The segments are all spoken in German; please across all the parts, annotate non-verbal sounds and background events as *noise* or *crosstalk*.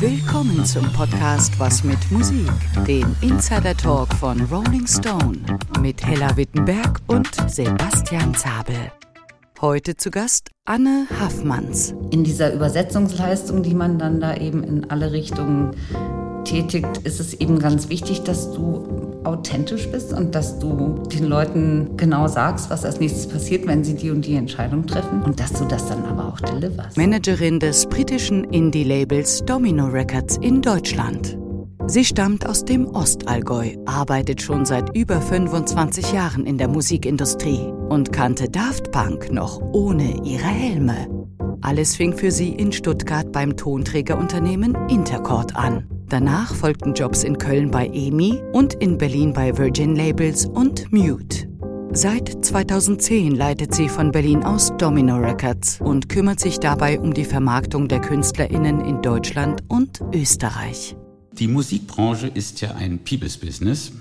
Willkommen zum Podcast Was mit Musik, den Insider Talk von Rolling Stone mit Hella Wittenberg und Sebastian Zabel. Heute zu Gast Anne Haffmanns. In dieser Übersetzungsleistung, die man dann da eben in alle Richtungen tätigt, ist es eben ganz wichtig, dass du authentisch bist und dass du den Leuten genau sagst, was als nächstes passiert, wenn sie die und die Entscheidung treffen und dass du das dann aber auch deliverst. Managerin des britischen Indie-Labels Domino Records in Deutschland. Sie stammt aus dem Ostallgäu, arbeitet schon seit über 25 Jahren in der Musikindustrie und kannte Daft Punk noch ohne ihre Helme. Alles fing für sie in Stuttgart beim Tonträgerunternehmen Intercord an. Danach folgten Jobs in Köln bei EMI und in Berlin bei Virgin Labels und Mute. Seit 2010 leitet sie von Berlin aus Domino Records und kümmert sich dabei um die Vermarktung der Künstlerinnen in Deutschland und Österreich. Die Musikbranche ist ja ein People's Business.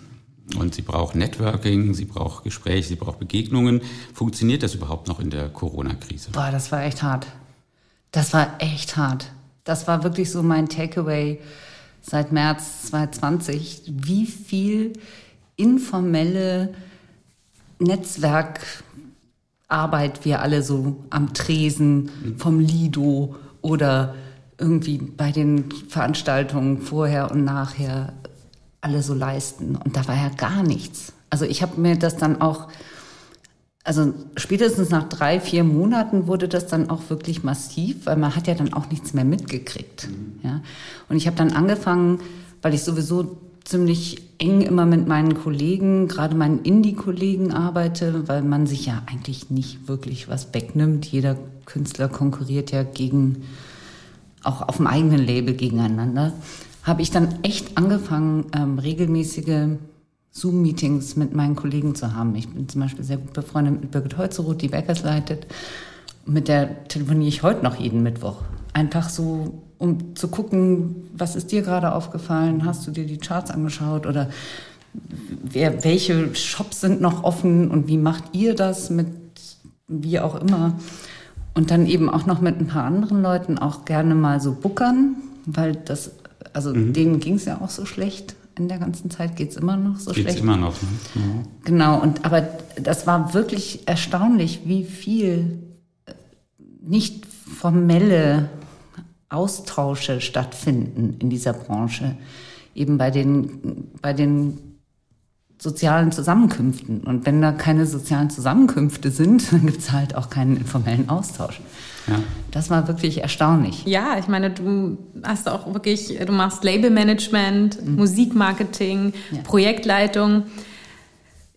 Und sie braucht Networking, sie braucht Gespräche, sie braucht Begegnungen. Funktioniert das überhaupt noch in der Corona-Krise? Boah, das war echt hart. Das war echt hart. Das war wirklich so mein Takeaway seit März 2020. Wie viel informelle Netzwerkarbeit wir alle so am Tresen vom Lido oder irgendwie bei den Veranstaltungen vorher und nachher alle so leisten. Und da war ja gar nichts. Also ich habe mir das dann auch, also spätestens nach drei, vier Monaten wurde das dann auch wirklich massiv, weil man hat ja dann auch nichts mehr mitgekriegt. Mhm. Ja? Und ich habe dann angefangen, weil ich sowieso ziemlich eng immer mit meinen Kollegen, gerade meinen Indie-Kollegen arbeite, weil man sich ja eigentlich nicht wirklich was wegnimmt. Jeder Künstler konkurriert ja gegen auch auf dem eigenen Label gegeneinander, habe ich dann echt angefangen, ähm, regelmäßige Zoom-Meetings mit meinen Kollegen zu haben. Ich bin zum Beispiel sehr gut befreundet mit Birgit Holzeroth, die Backers leitet. Mit der telefoniere ich heute noch jeden Mittwoch. Einfach so, um zu gucken, was ist dir gerade aufgefallen? Hast du dir die Charts angeschaut? Oder wer, welche Shops sind noch offen und wie macht ihr das mit wie auch immer? Und dann eben auch noch mit ein paar anderen Leuten auch gerne mal so buckern, weil das, also mhm. denen ging es ja auch so schlecht. In der ganzen Zeit geht es immer noch so geht's schlecht. immer noch. Ne? Mhm. Genau, und aber das war wirklich erstaunlich, wie viel äh, nicht formelle Austausche stattfinden in dieser Branche. Eben bei den, bei den sozialen Zusammenkünften. Und wenn da keine sozialen Zusammenkünfte sind, dann gibt es halt auch keinen informellen Austausch. Ja. Das war wirklich erstaunlich. Ja, ich meine, du hast auch wirklich, du machst Labelmanagement, mhm. Musikmarketing, ja. Projektleitung.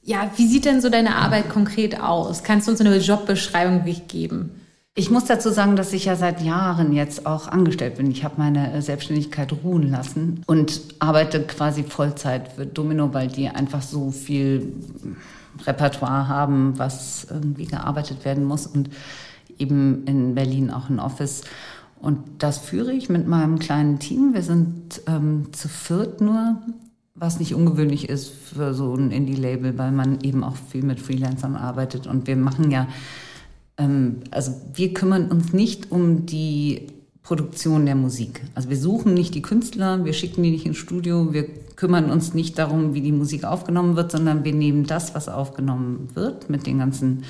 Ja, wie sieht denn so deine Arbeit konkret aus? Kannst du uns eine Jobbeschreibung geben? Ich muss dazu sagen, dass ich ja seit Jahren jetzt auch angestellt bin. Ich habe meine äh, Selbstständigkeit ruhen lassen und arbeite quasi Vollzeit für Domino, weil die einfach so viel Repertoire haben, was irgendwie gearbeitet werden muss und eben in Berlin auch ein Office. Und das führe ich mit meinem kleinen Team. Wir sind ähm, zu viert nur, was nicht ungewöhnlich ist für so ein Indie-Label, weil man eben auch viel mit Freelancern arbeitet. Und wir machen ja ähm, also wir kümmern uns nicht um die Produktion der Musik. Also wir suchen nicht die Künstler, wir schicken die nicht ins Studio, wir kümmern uns nicht darum, wie die Musik aufgenommen wird, sondern wir nehmen das, was aufgenommen wird, mit den ganzen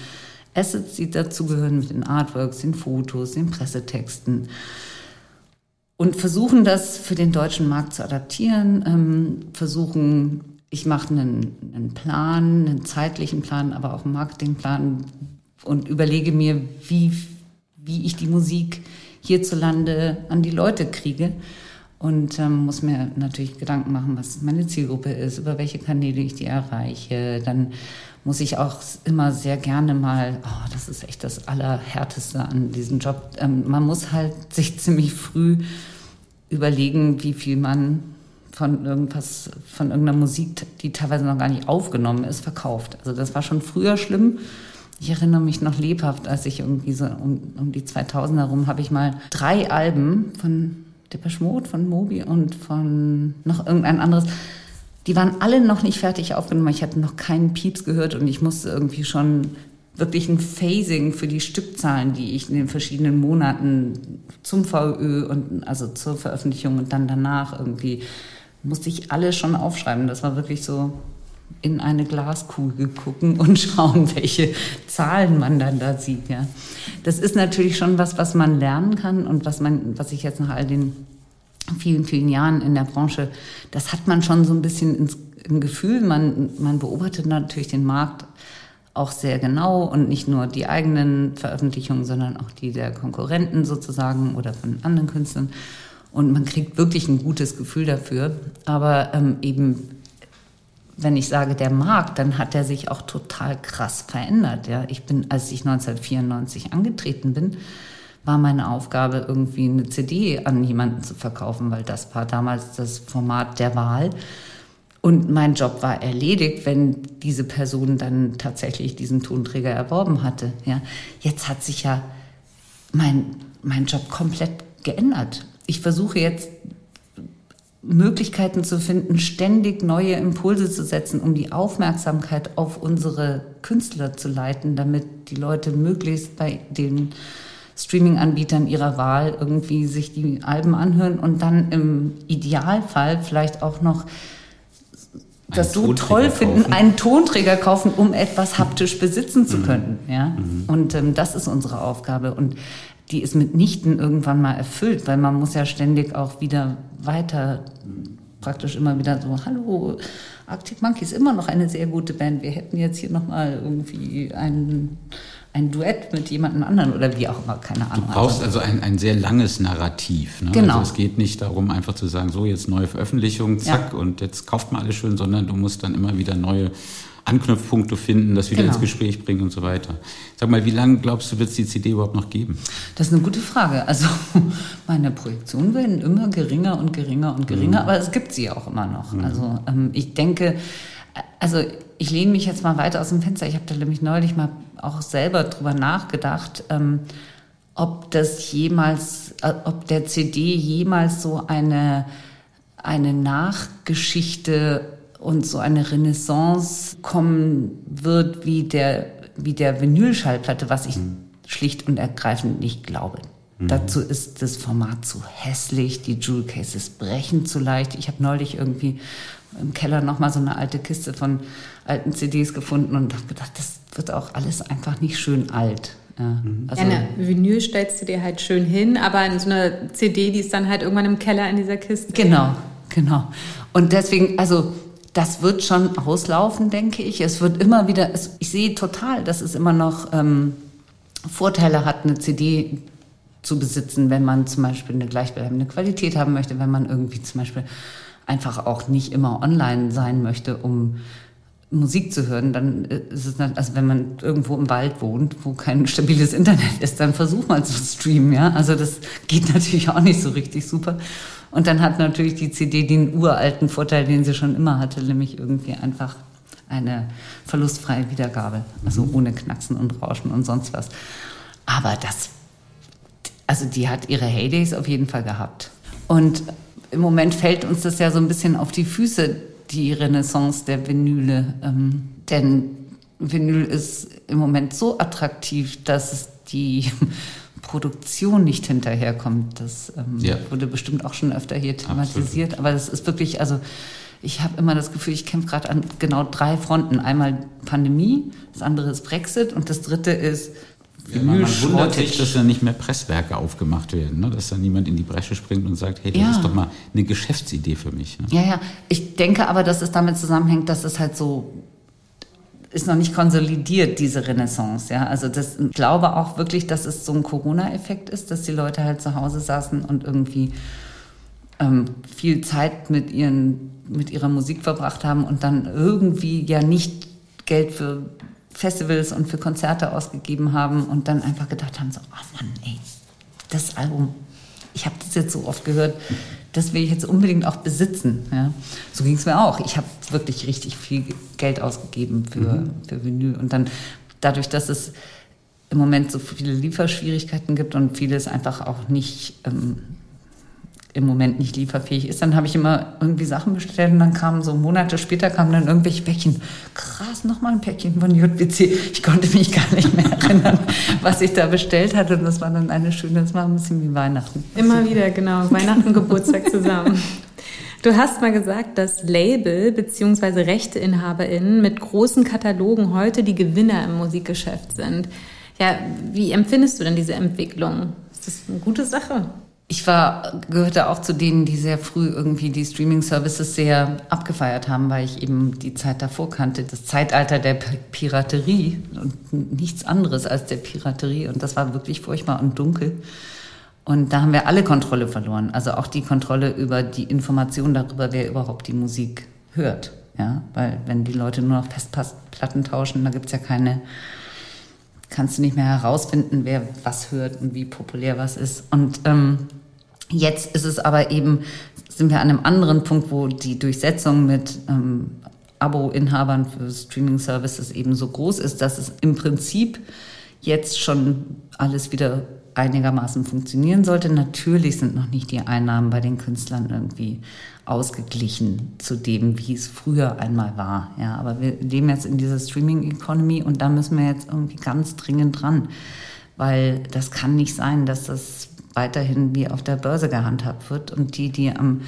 Assets, die dazugehören, mit den Artworks, den Fotos, den Pressetexten und versuchen das für den deutschen Markt zu adaptieren, ähm, versuchen, ich mache einen, einen Plan, einen zeitlichen Plan, aber auch einen Marketingplan, und überlege mir, wie, wie ich die Musik hierzulande an die Leute kriege. Und ähm, muss mir natürlich Gedanken machen, was meine Zielgruppe ist, über welche Kanäle ich die erreiche. Dann muss ich auch immer sehr gerne mal, oh, das ist echt das Allerhärteste an diesem Job. Ähm, man muss halt *laughs* sich ziemlich früh überlegen, wie viel man von irgendwas, von irgendeiner Musik, die teilweise noch gar nicht aufgenommen ist, verkauft. Also das war schon früher schlimm. Ich erinnere mich noch lebhaft, als ich irgendwie so um, um die 2000 herum habe ich mal drei Alben von Depeche Mode, von Moby und von noch irgendein anderes. Die waren alle noch nicht fertig aufgenommen. Ich hatte noch keinen Pieps gehört und ich musste irgendwie schon wirklich ein Phasing für die Stückzahlen, die ich in den verschiedenen Monaten zum VÖ und also zur Veröffentlichung und dann danach irgendwie musste ich alle schon aufschreiben. Das war wirklich so in eine Glaskugel gucken und *laughs* schauen, welche Zahlen man dann da sieht. Ja. Das ist natürlich schon was, was man lernen kann und was man, was ich jetzt nach all den vielen, vielen Jahren in der Branche, das hat man schon so ein bisschen ins, im Gefühl. Man, man beobachtet natürlich den Markt auch sehr genau und nicht nur die eigenen Veröffentlichungen, sondern auch die der Konkurrenten sozusagen oder von anderen Künstlern. Und man kriegt wirklich ein gutes Gefühl dafür. Aber ähm, eben wenn ich sage der Markt, dann hat er sich auch total krass verändert. Ja, ich bin, als ich 1994 angetreten bin, war meine Aufgabe irgendwie eine CD an jemanden zu verkaufen, weil das war damals das Format der Wahl. Und mein Job war erledigt, wenn diese Person dann tatsächlich diesen Tonträger erworben hatte. Ja, jetzt hat sich ja mein, mein Job komplett geändert. Ich versuche jetzt Möglichkeiten zu finden, ständig neue Impulse zu setzen, um die Aufmerksamkeit auf unsere Künstler zu leiten, damit die Leute möglichst bei den Streaming-Anbietern ihrer Wahl irgendwie sich die Alben anhören und dann im Idealfall vielleicht auch noch das so toll finden, kaufen. einen Tonträger kaufen, um etwas haptisch besitzen zu mhm. können. Ja? Mhm. Und ähm, das ist unsere Aufgabe. Und die ist mitnichten irgendwann mal erfüllt, weil man muss ja ständig auch wieder weiter, praktisch immer wieder so, hallo, Arctic Monkeys, immer noch eine sehr gute Band. Wir hätten jetzt hier nochmal irgendwie einen ein Duett mit jemandem anderen oder wie auch immer, keine Ahnung. Du brauchst also ein, ein sehr langes Narrativ. Ne? Genau. Also es geht nicht darum, einfach zu sagen, so jetzt neue Veröffentlichung, zack, ja. und jetzt kauft man alles schön, sondern du musst dann immer wieder neue Anknüpfpunkte finden, das wieder genau. ins Gespräch bringen und so weiter. Sag mal, wie lange glaubst du, wird es die CD überhaupt noch geben? Das ist eine gute Frage. Also *laughs* meine Projektionen werden immer geringer und geringer und geringer, mhm. aber es gibt sie auch immer noch. Mhm. Also ähm, ich denke, also ich lehne mich jetzt mal weiter aus dem Fenster. Ich habe da nämlich neulich mal auch selber drüber nachgedacht, ähm, ob das jemals, äh, ob der CD jemals so eine, eine Nachgeschichte und so eine Renaissance kommen wird wie der, wie der Vinylschallplatte, was ich mhm. schlicht und ergreifend nicht glaube. Mhm. Dazu ist das Format zu hässlich, die Jewel Cases brechen zu leicht. Ich habe neulich irgendwie im Keller nochmal so eine alte Kiste von alten CDs gefunden und habe gedacht, das wird auch alles einfach nicht schön alt. Ja, mhm. also ja, eine Vinyl stellst du dir halt schön hin, aber in so eine CD, die ist dann halt irgendwann im Keller in dieser Kiste. Genau, genau. Und deswegen, also das wird schon auslaufen, denke ich. Es wird immer wieder, es, ich sehe total, dass es immer noch ähm, Vorteile hat, eine CD zu besitzen, wenn man zum Beispiel eine gleichbleibende Qualität haben möchte, wenn man irgendwie zum Beispiel einfach auch nicht immer online sein möchte, um Musik zu hören, dann ist es, also wenn man irgendwo im Wald wohnt, wo kein stabiles Internet ist, dann versuch mal zu streamen, ja. Also das geht *laughs* natürlich auch nicht so richtig super. Und dann hat natürlich die CD den uralten Vorteil, den sie schon immer hatte, nämlich irgendwie einfach eine verlustfreie Wiedergabe, also mhm. ohne Knacksen und Rauschen und sonst was. Aber das, also die hat ihre Heydays auf jeden Fall gehabt. Und im Moment fällt uns das ja so ein bisschen auf die Füße, die Renaissance der Vinyle. Ähm, denn Vinyl ist im Moment so attraktiv, dass es die Produktion nicht hinterherkommt. Das ähm, ja. wurde bestimmt auch schon öfter hier thematisiert. Absolut. Aber das ist wirklich, also ich habe immer das Gefühl, ich kämpfe gerade an genau drei Fronten. Einmal Pandemie, das andere ist Brexit und das dritte ist ja, man wundert sich, dass da nicht mehr Presswerke aufgemacht werden, ne? dass da niemand in die Bresche springt und sagt, hey, das ja. ist doch mal eine Geschäftsidee für mich. Ne? Ja, ja. Ich denke aber, dass es damit zusammenhängt, dass es halt so ist noch nicht konsolidiert, diese Renaissance. Ja? Also das, ich glaube auch wirklich, dass es so ein Corona-Effekt ist, dass die Leute halt zu Hause saßen und irgendwie ähm, viel Zeit mit, ihren, mit ihrer Musik verbracht haben und dann irgendwie ja nicht Geld für Festivals und für Konzerte ausgegeben haben und dann einfach gedacht haben, so, oh Mann, ey, das Album, ich habe das jetzt so oft gehört, das will ich jetzt unbedingt auch besitzen. Ja. So ging es mir auch. Ich habe wirklich richtig viel Geld ausgegeben für, mhm. für Vinyl. Und dann dadurch, dass es im Moment so viele Lieferschwierigkeiten gibt und vieles einfach auch nicht ähm, im Moment nicht lieferfähig ist, dann habe ich immer irgendwie Sachen bestellt und dann kamen so Monate später kamen dann irgendwelche Päckchen. Krass, nochmal ein Päckchen von JBC. Ich konnte mich gar nicht mehr erinnern, *laughs* was ich da bestellt hatte und das war dann eine schöne, das war ein bisschen wie Weihnachten. Immer wieder, genau. *laughs* Weihnachten, Geburtstag zusammen. Du hast mal gesagt, dass Label bzw. RechteinhaberInnen mit großen Katalogen heute die Gewinner im Musikgeschäft sind. Ja, wie empfindest du denn diese Entwicklung? Ist das eine gute Sache? Ich war, gehörte auch zu denen, die sehr früh irgendwie die Streaming-Services sehr abgefeiert haben, weil ich eben die Zeit davor kannte. Das Zeitalter der Piraterie und nichts anderes als der Piraterie. Und das war wirklich furchtbar und dunkel. Und da haben wir alle Kontrolle verloren. Also auch die Kontrolle über die Information darüber, wer überhaupt die Musik hört. Ja, weil wenn die Leute nur noch Festplatten tauschen, da gibt's ja keine, kannst du nicht mehr herausfinden, wer was hört und wie populär was ist. Und ähm, Jetzt ist es aber eben, sind wir an einem anderen Punkt, wo die Durchsetzung mit ähm, Abo-Inhabern für Streaming-Services eben so groß ist, dass es im Prinzip jetzt schon alles wieder einigermaßen funktionieren sollte. Natürlich sind noch nicht die Einnahmen bei den Künstlern irgendwie ausgeglichen zu dem, wie es früher einmal war. Ja, aber wir leben jetzt in dieser Streaming-Economy und da müssen wir jetzt irgendwie ganz dringend dran, weil das kann nicht sein, dass das weiterhin wie auf der Börse gehandhabt wird. Und die, die am,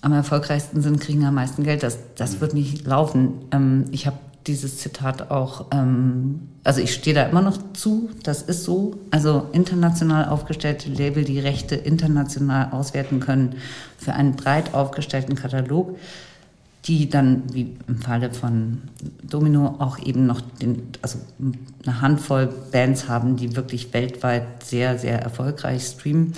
am erfolgreichsten sind, kriegen am meisten Geld. Das, das wird nicht laufen. Ähm, ich habe dieses Zitat auch, ähm, also ich stehe da immer noch zu, das ist so. Also international aufgestellte Label, die Rechte international auswerten können für einen breit aufgestellten Katalog die dann, wie im Falle von Domino, auch eben noch den, also eine Handvoll Bands haben, die wirklich weltweit sehr, sehr erfolgreich streamen.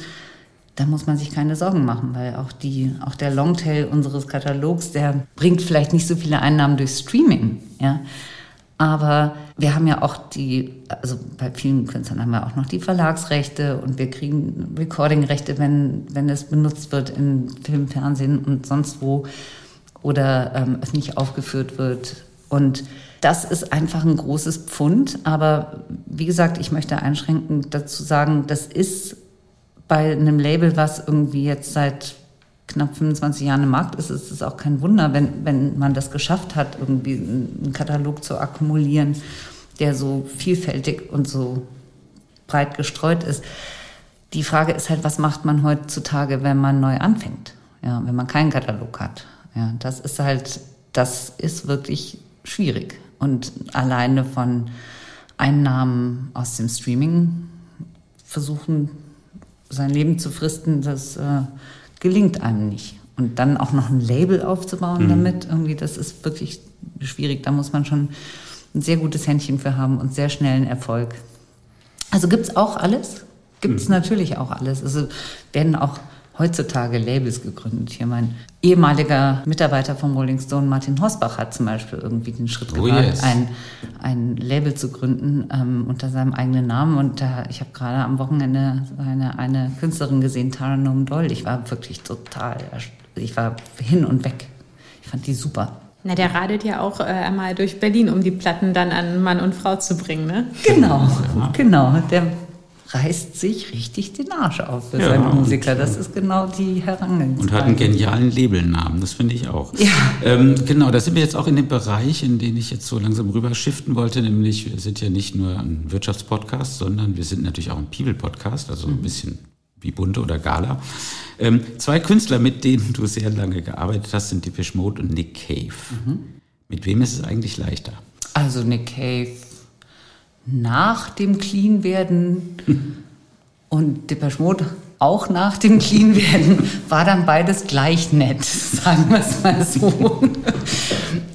Da muss man sich keine Sorgen machen, weil auch, die, auch der Longtail unseres Katalogs, der bringt vielleicht nicht so viele Einnahmen durch Streaming. Ja? Aber wir haben ja auch die, also bei vielen Künstlern haben wir auch noch die Verlagsrechte und wir kriegen Recordingrechte, wenn, wenn es benutzt wird in Film, Fernsehen und sonst wo oder ähm, öffentlich aufgeführt wird. Und das ist einfach ein großes Pfund. Aber wie gesagt, ich möchte einschränkend dazu sagen, das ist bei einem Label, was irgendwie jetzt seit knapp 25 Jahren im Markt ist, ist es auch kein Wunder, wenn, wenn man das geschafft hat, irgendwie einen Katalog zu akkumulieren, der so vielfältig und so breit gestreut ist. Die Frage ist halt, was macht man heutzutage, wenn man neu anfängt? Ja, wenn man keinen Katalog hat. Ja, das ist halt, das ist wirklich schwierig. Und alleine von Einnahmen aus dem Streaming versuchen, sein Leben zu fristen, das äh, gelingt einem nicht. Und dann auch noch ein Label aufzubauen mhm. damit, irgendwie, das ist wirklich schwierig. Da muss man schon ein sehr gutes Händchen für haben und sehr schnellen Erfolg. Also gibt's auch alles? Gibt's mhm. natürlich auch alles. Also werden auch heutzutage Labels gegründet. Hier mein ehemaliger Mitarbeiter vom Rolling Stone, Martin Hosbach, hat zum Beispiel irgendwie den Schritt oh gewagt, yes. ein, ein Label zu gründen ähm, unter seinem eigenen Namen. Und da, ich habe gerade am Wochenende eine, eine Künstlerin gesehen, Tara Noam Doyle. Ich war wirklich total, ich war hin und weg. Ich fand die super. Na, der radelt ja auch äh, einmal durch Berlin, um die Platten dann an Mann und Frau zu bringen, ne? Genau, genau. Der reißt sich richtig den Arsch auf für ja, seine Musiker. Das ist genau die Herangehensweise. Und hat einen genialen Labelnamen, das finde ich auch. Ja. Ähm, genau, da sind wir jetzt auch in dem Bereich, in den ich jetzt so langsam rüber shiften wollte, nämlich wir sind ja nicht nur ein Wirtschaftspodcast, sondern wir sind natürlich auch ein People-Podcast, also ein mhm. bisschen wie Bunte oder Gala. Ähm, zwei Künstler, mit denen du sehr lange gearbeitet hast, sind Depeche Mode und Nick Cave. Mhm. Mit wem ist es eigentlich leichter? Also Nick Cave nach dem Clean-Werden und Depeche Mode auch nach dem Clean-Werden war dann beides gleich nett, *laughs* sagen wir es mal so.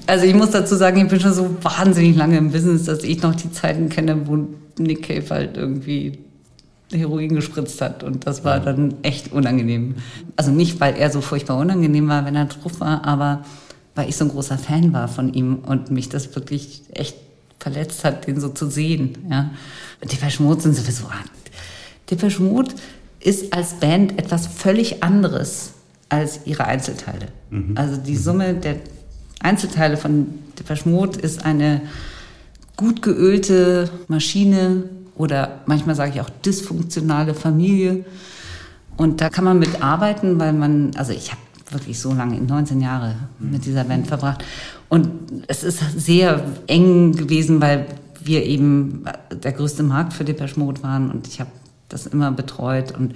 Also ich muss dazu sagen, ich bin schon so wahnsinnig lange im Business, dass ich noch die Zeiten kenne, wo Nick Cave halt irgendwie Heroin gespritzt hat und das war dann echt unangenehm. Also nicht, weil er so furchtbar unangenehm war, wenn er drauf war, aber weil ich so ein großer Fan war von ihm und mich das wirklich echt verletzt hat, den so zu sehen. Ja. Und die Verschmut sind sowieso an. Die Verschmut ist als Band etwas völlig anderes als ihre Einzelteile. Mhm. Also die Summe der Einzelteile von Depeche Mode ist eine gut geölte Maschine oder manchmal sage ich auch dysfunktionale Familie. Und da kann man mitarbeiten, weil man, also ich habe wirklich so lange, 19 Jahre mit dieser Band verbracht. Und es ist sehr eng gewesen, weil wir eben der größte Markt für Depeche Mode waren und ich habe das immer betreut und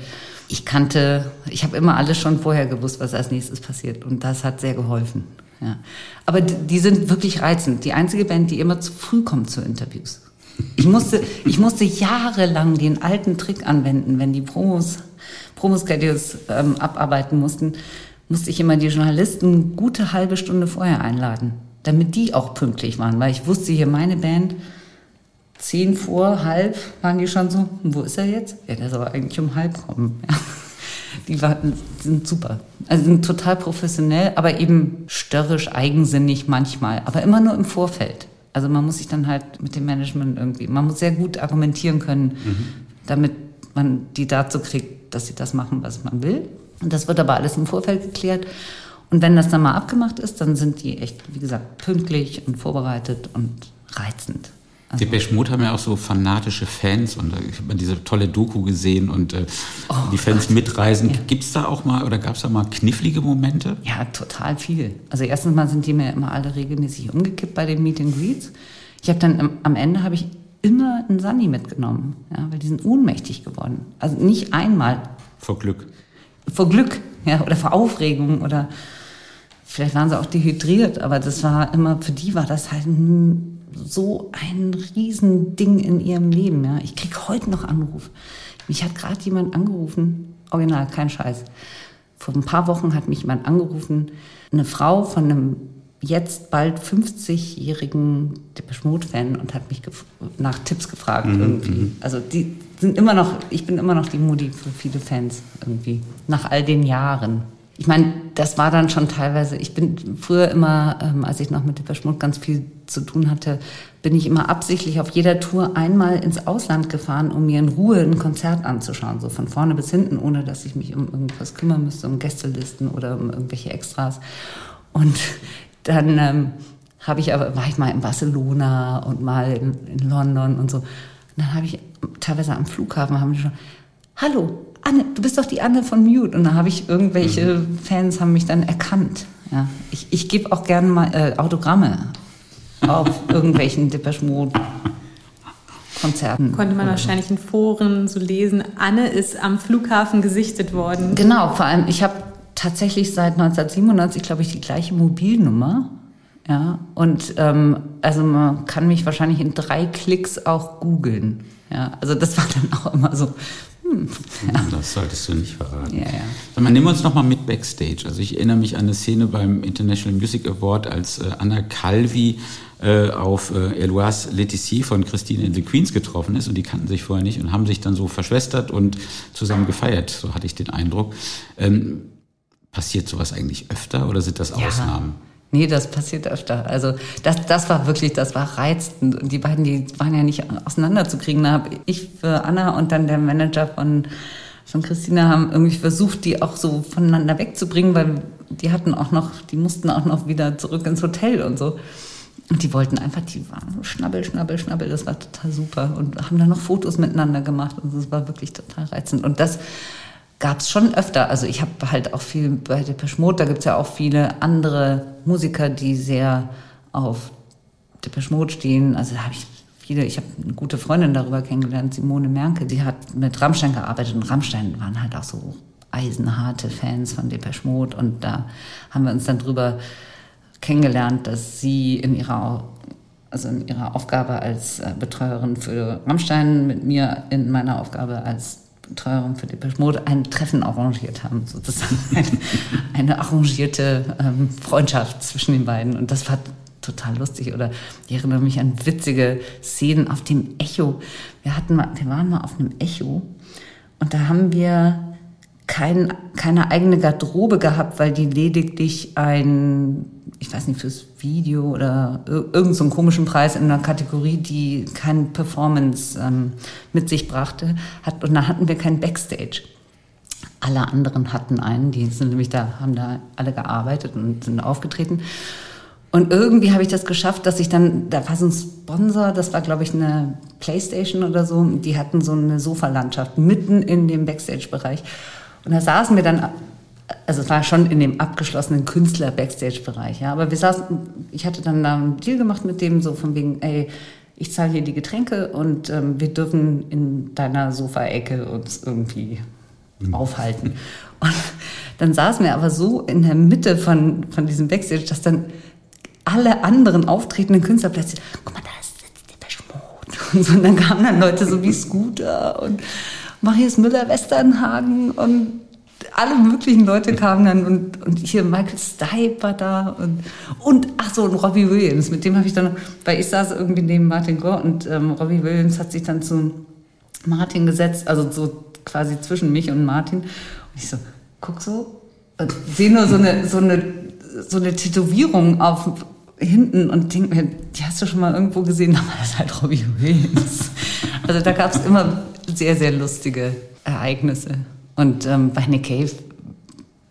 ich kannte, ich habe immer alles schon vorher gewusst, was als nächstes passiert und das hat sehr geholfen. Ja. Aber die sind wirklich reizend. Die einzige Band, die immer zu früh kommt zu Interviews. Ich musste, ich musste jahrelang den alten Trick anwenden, wenn die Promos, Promoschedules ähm, abarbeiten mussten, musste ich immer die Journalisten gute halbe Stunde vorher einladen, damit die auch pünktlich waren, weil ich wusste hier meine Band, zehn vor, halb waren die schon so, wo ist er jetzt? Ja, der soll eigentlich um halb kommen. *laughs* Ja. Die waren, sind super. Also sind total professionell, aber eben störrisch, eigensinnig manchmal, aber immer nur im Vorfeld. Also man muss sich dann halt mit dem Management irgendwie, man muss sehr gut argumentieren können, mhm. damit man die dazu kriegt, dass sie das machen, was man will. Und das wird aber alles im Vorfeld geklärt. Und wenn das dann mal abgemacht ist, dann sind die echt, wie gesagt, pünktlich und vorbereitet und reizend. Also. Depeche Mode haben ja auch so fanatische Fans und ich habe diese tolle Doku gesehen und äh, oh, die Fans Gott. mitreisen. Ja. Gibt es da auch mal oder gab es da mal knifflige Momente? Ja, total viel. Also erstens mal sind die mir immer alle regelmäßig umgekippt bei den Meet and Greets. Ich habe dann am Ende habe ich immer einen Sunny mitgenommen, ja, weil die sind ohnmächtig geworden. Also nicht einmal. Vor Glück. Vor Glück, ja, oder vor Aufregung oder vielleicht waren sie auch dehydriert, aber das war immer, für die war das halt so ein Riesending in ihrem Leben. Ja. Ich krieg heute noch Anruf. Mich hat gerade jemand angerufen, original, kein Scheiß. Vor ein paar Wochen hat mich jemand angerufen, eine Frau von einem jetzt bald 50-jährigen Depeche Mode-Fan und hat mich nach Tipps gefragt mhm, irgendwie. Mhm. Also die sind immer noch, ich bin immer noch die Mutti für viele Fans irgendwie, nach all den Jahren ich meine, das war dann schon teilweise, ich bin früher immer, ähm, als ich noch mit Depeche Mode ganz viel zu tun hatte, bin ich immer absichtlich auf jeder Tour einmal ins Ausland gefahren, um mir in Ruhe ein Konzert anzuschauen, so von vorne bis hinten, ohne dass ich mich um irgendwas kümmern müsste, um Gästelisten oder um irgendwelche Extras. Und dann ähm, habe ich aber, war ich mal in Barcelona und mal in, in London und so. Und dann habe ich teilweise am Flughafen haben die schon, hallo, Anne, du bist doch die Anne von Mute. Und da habe ich irgendwelche mhm. Fans haben mich dann erkannt. Ja, ich, ich gebe auch gerne mal äh, Autogramme auf *laughs* irgendwelchen Depeche Mode Konzerten. Konnte man wahrscheinlich in Foren so lesen, Anne ist am Flughafen gesichtet worden. Genau, vor allem, ich habe tatsächlich seit 1997, glaube ich, die gleiche Mobilnummer. Ja, und ähm, also man kann mich wahrscheinlich in drei Klicks auch googeln. Ja, also das war dann auch immer so, hm. Ja. Das solltest du nicht verraten. Ja, ja. Sag mal, nehmen wir uns nochmal mit Backstage. Also ich erinnere mich an eine Szene beim International Music Award, als äh, Anna Calvi äh, auf äh, Eloise Letizier von Christine in the Queens getroffen ist und die kannten sich vorher nicht und haben sich dann so verschwestert und zusammen gefeiert. So hatte ich den Eindruck. Ähm, passiert sowas eigentlich öfter oder sind das Ausnahmen? Nee, das passiert öfter. Also das, das war wirklich, das war reizend. Und die beiden, die waren ja nicht auseinanderzukriegen. Da habe ich für Anna und dann der Manager von, von Christina haben irgendwie versucht, die auch so voneinander wegzubringen, weil die hatten auch noch, die mussten auch noch wieder zurück ins Hotel und so. Und die wollten einfach, die waren so schnabbel, schnabbel, schnabbel. Das war total super. Und haben dann noch Fotos miteinander gemacht. Und das war wirklich total reizend. Und das gab es schon öfter. Also ich habe halt auch viel bei Depeche Mode, da gibt es ja auch viele andere Musiker, die sehr auf Depeche Mode stehen. Also da habe ich viele, ich habe eine gute Freundin darüber kennengelernt, Simone Merke, die hat mit Rammstein gearbeitet und Rammstein waren halt auch so eisenharte Fans von Depeche Mode und da haben wir uns dann drüber kennengelernt, dass sie in ihrer also in ihrer Aufgabe als äh, Betreuerin für Rammstein mit mir in meiner Aufgabe als Betreuerin für Depeche Mode ein Treffen arrangiert haben, sozusagen *laughs* eine, eine arrangierte ähm, Freundschaft zwischen den beiden. Und das war total lustig. Oder ich erinnere mich an witzige Szenen auf dem Echo. Wir hatten mal, wir waren mal auf einem Echo und da haben wir kein, keine eigene Garderobe gehabt, weil die lediglich ein, ich weiß nicht, fürs Video oder irgendeinen so komischen Preis in einer Kategorie, die keine Performance ähm, mit sich brachte, hat. Und dann hatten wir keinen Backstage. Alle anderen hatten einen, die sind nämlich da, haben da alle gearbeitet und sind aufgetreten. Und irgendwie habe ich das geschafft, dass ich dann, da war so ein Sponsor, das war glaube ich eine Playstation oder so, die hatten so eine Sofalandschaft mitten in dem Backstage-Bereich. Und da saßen wir dann, also es war schon in dem abgeschlossenen Künstler-Backstage-Bereich, ja, aber wir saßen, ich hatte dann da einen Deal gemacht mit dem, so von wegen, ey, ich zahle hier die Getränke und ähm, wir dürfen in deiner Sofaecke uns irgendwie mhm. aufhalten. *laughs* Und dann saßen wir aber so in der Mitte von, von diesem Backstage, dass dann alle anderen auftretenden Künstler plötzlich, guck mal, da sitzt der Beschmut. Und, *laughs* so, und dann kamen dann Leute so wie Scooter und Marius Müller-Westernhagen und alle möglichen Leute kamen dann und, und hier Michael Stipe war da und, und ach so, und Robbie Williams, mit dem habe ich dann, weil ich saß irgendwie neben Martin Gore und ähm, Robbie Williams hat sich dann zu Martin gesetzt, also so quasi zwischen mich und Martin. Und ich so, guck so und sehe nur so eine, so eine, so eine Tätowierung auf hinten und denke mir, die hast du schon mal irgendwo gesehen, *laughs* aber das ist halt Robbie Williams. Also da gab es immer sehr, sehr lustige Ereignisse. Und ähm, bei Nick Cave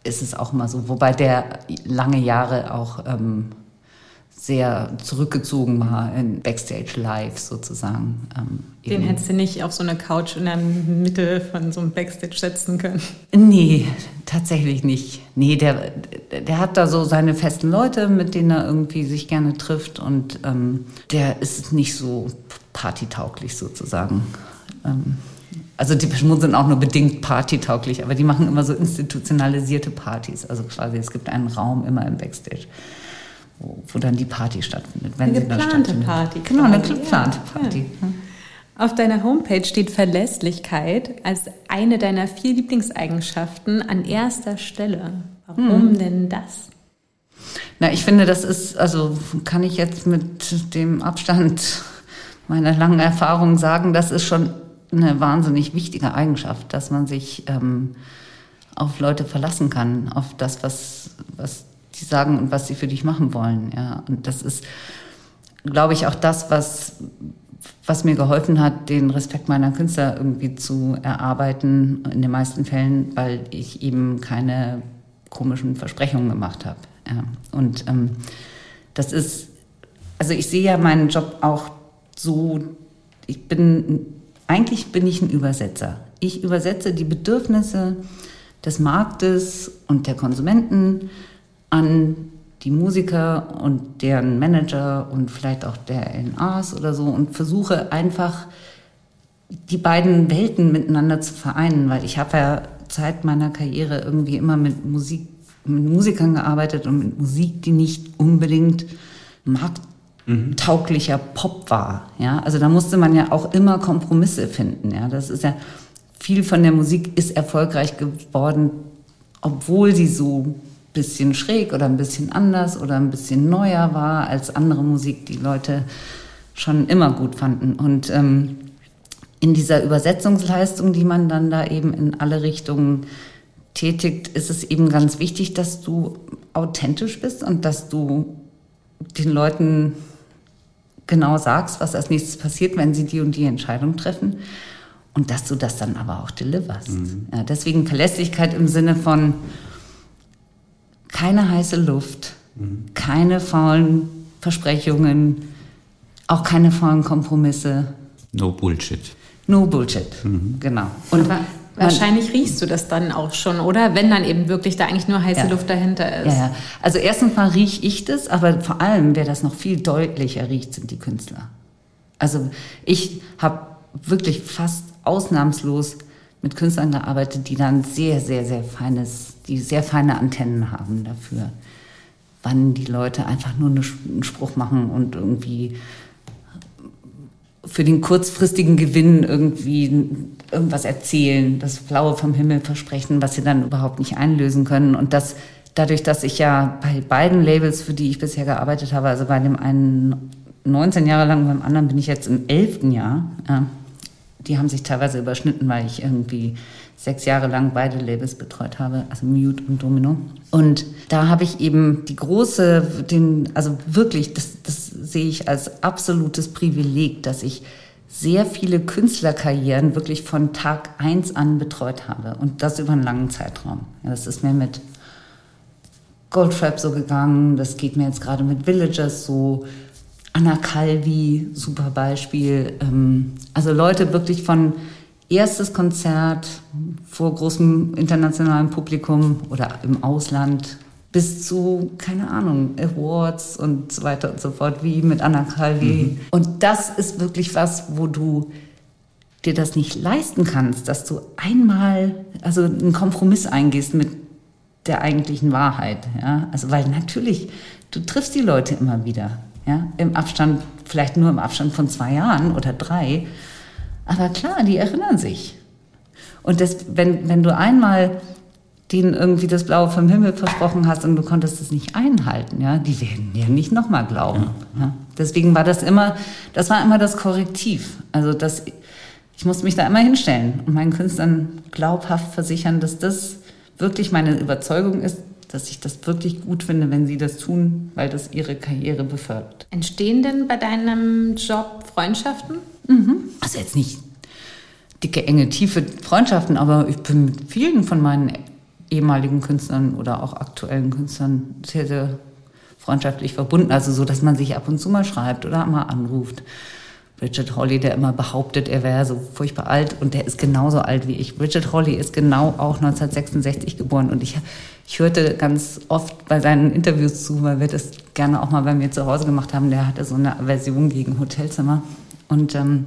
ist es auch immer so, wobei der lange Jahre auch ähm, sehr zurückgezogen war in Backstage Live sozusagen. Ähm, Den hättest du nicht auf so eine Couch in der Mitte von so einem Backstage setzen können? Nee, tatsächlich nicht. Nee, der, der hat da so seine festen Leute, mit denen er irgendwie sich gerne trifft und ähm, der ist nicht so partytauglich sozusagen. Ähm, also die Mode sind auch nur bedingt partytauglich, aber die machen immer so institutionalisierte Partys. Also quasi, es gibt einen Raum immer im Backstage, wo, wo dann die Party stattfindet. Wenn eine geplante Party. Genau, eine geplante Party. Ja. Auf deiner Homepage steht Verlässlichkeit als eine deiner vier Lieblingseigenschaften an erster Stelle. Warum hm. denn das? Na, ich finde, das ist, also kann ich jetzt mit dem Abstand meiner langen Erfahrung sagen, das ist schon eine wahnsinnig wichtige Eigenschaft, dass man sich ähm, auf Leute verlassen kann, auf das, was, was die sagen und was sie für dich machen wollen. Ja. Und das ist, glaube ich, auch das, was, was mir geholfen hat, den Respekt meiner Künstler irgendwie zu erarbeiten, in den meisten Fällen, weil ich eben keine komischen Versprechungen gemacht habe. Ja. Und ähm, das ist, also ich sehe ja meinen Job auch so, ich bin eigentlich bin ich ein Übersetzer. Ich übersetze die Bedürfnisse des Marktes und der Konsumenten an die Musiker und deren Manager und vielleicht auch der NAs oder so und versuche einfach die beiden Welten miteinander zu vereinen, weil ich habe ja Zeit meiner Karriere irgendwie immer mit Musik, mit Musikern gearbeitet und mit Musik, die nicht unbedingt markt mhm. tauglicher Pop war. Ja, also da musste man ja auch immer Kompromisse finden. Ja, das ist ja viel von der Musik ist erfolgreich geworden, obwohl sie so ein bisschen schräg oder ein bisschen anders oder ein bisschen neuer war als andere Musik, die Leute schon immer gut fanden. Und ähm, in dieser Übersetzungsleistung, die man dann da eben in alle Richtungen tätigt, ist es eben ganz wichtig, dass du authentisch bist und dass du den Leuten genau sagst, was als nächstes passiert, wenn sie die und die Entscheidung treffen. Und dass du das dann aber auch deliverst. Mhm. Ja, deswegen Verlässlichkeit im Sinne von keine heiße Luft, mhm. keine faulen Versprechungen, auch keine faulen Kompromisse. No Bullshit. No Bullshit, mhm. genau. Und aber Wahrscheinlich riechst du das dann auch schon, oder? Wenn dann eben wirklich da eigentlich nur heiße ja. Luft dahinter ist. Ja, ja. Also erstens mal rieche ich das, aber vor allem, wer das noch viel deutlicher riecht, sind die Künstler. Also ich habe wirklich fast ausnahmslos mit Künstlern gearbeitet, die dann sehr, sehr, sehr feines, die sehr feine Antennen haben dafür, wann die Leute einfach nur einen Spruch machen und irgendwie für den kurzfristigen Gewinn irgendwie irgendwas erzählen, das Blaue vom Himmel versprechen, was sie dann überhaupt nicht einlösen können. Und das dadurch, dass ich ja bei beiden Labels, für die ich bisher gearbeitet habe, also bei dem einen 19 Jahre lang, beim anderen bin ich jetzt im 11. Jahr, ja, die haben sich teilweise überschnitten, weil ich irgendwie sechs Jahre lang beide Labels betreut habe, also Mute und Domino. Und da habe ich eben die große, den, also wirklich, das, das sehe ich als absolutes Privileg, dass ich sehr viele Künstlerkarrieren wirklich von Tag eins an betreut habe und das über einen langen Zeitraum. Ja, das ist mir mit Goldtrap so gegangen, das geht mir jetzt gerade mit Villagers so, Anna Calvi, super Beispiel. Ähm, also Leute wirklich von erstes Konzert vor großem internationalen Publikum oder im Ausland bis zu, keine Ahnung, Awards und so weiter und so fort, wie mit Anna Calvi. Mhm. Und das ist wirklich was, wo du dir das nicht leisten kannst, dass du einmal, also einen Kompromiss eingehst mit der eigentlichen Wahrheit. Ja? Also, weil natürlich, du triffst die Leute immer wieder, ja, im Abstand, vielleicht nur im Abstand von zwei Jahren oder drei. Aber klar, die erinnern sich. Und das, wenn, wenn du einmal denen irgendwie das Blaue vom Himmel versprochen hast und du konntest es nicht einhalten, ja, die werden dir nicht nochmal glauben. Ja. Ja. Deswegen war das immer, das war immer das Korrektiv. Also das, ich musste mich da immer hinstellen und meinen Künstlern glaubhaft versichern, dass das wirklich meine Überzeugung ist, dass ich das wirklich gut finde, wenn sie das tun, weil das ihre Karriere befördert. Entstehen denn bei deinem Job Freundschaften? Mhm. Also jetzt nicht dicke, enge, tiefe Freundschaften, aber ich bin mit vielen von meinen ehemaligen Künstlern oder auch aktuellen Künstlern sehr, sehr freundschaftlich verbunden. Also so, dass man sich ab und zu mal schreibt oder mal anruft. Richard Holly, der immer behauptet, er wäre so furchtbar alt und der ist genauso alt wie ich. Richard Holly ist genau auch 1966 geboren und ich, ich hörte ganz oft bei seinen Interviews zu, weil wir das gerne auch mal bei mir zu Hause gemacht haben. Der hatte so eine Aversion gegen Hotelzimmer und ähm,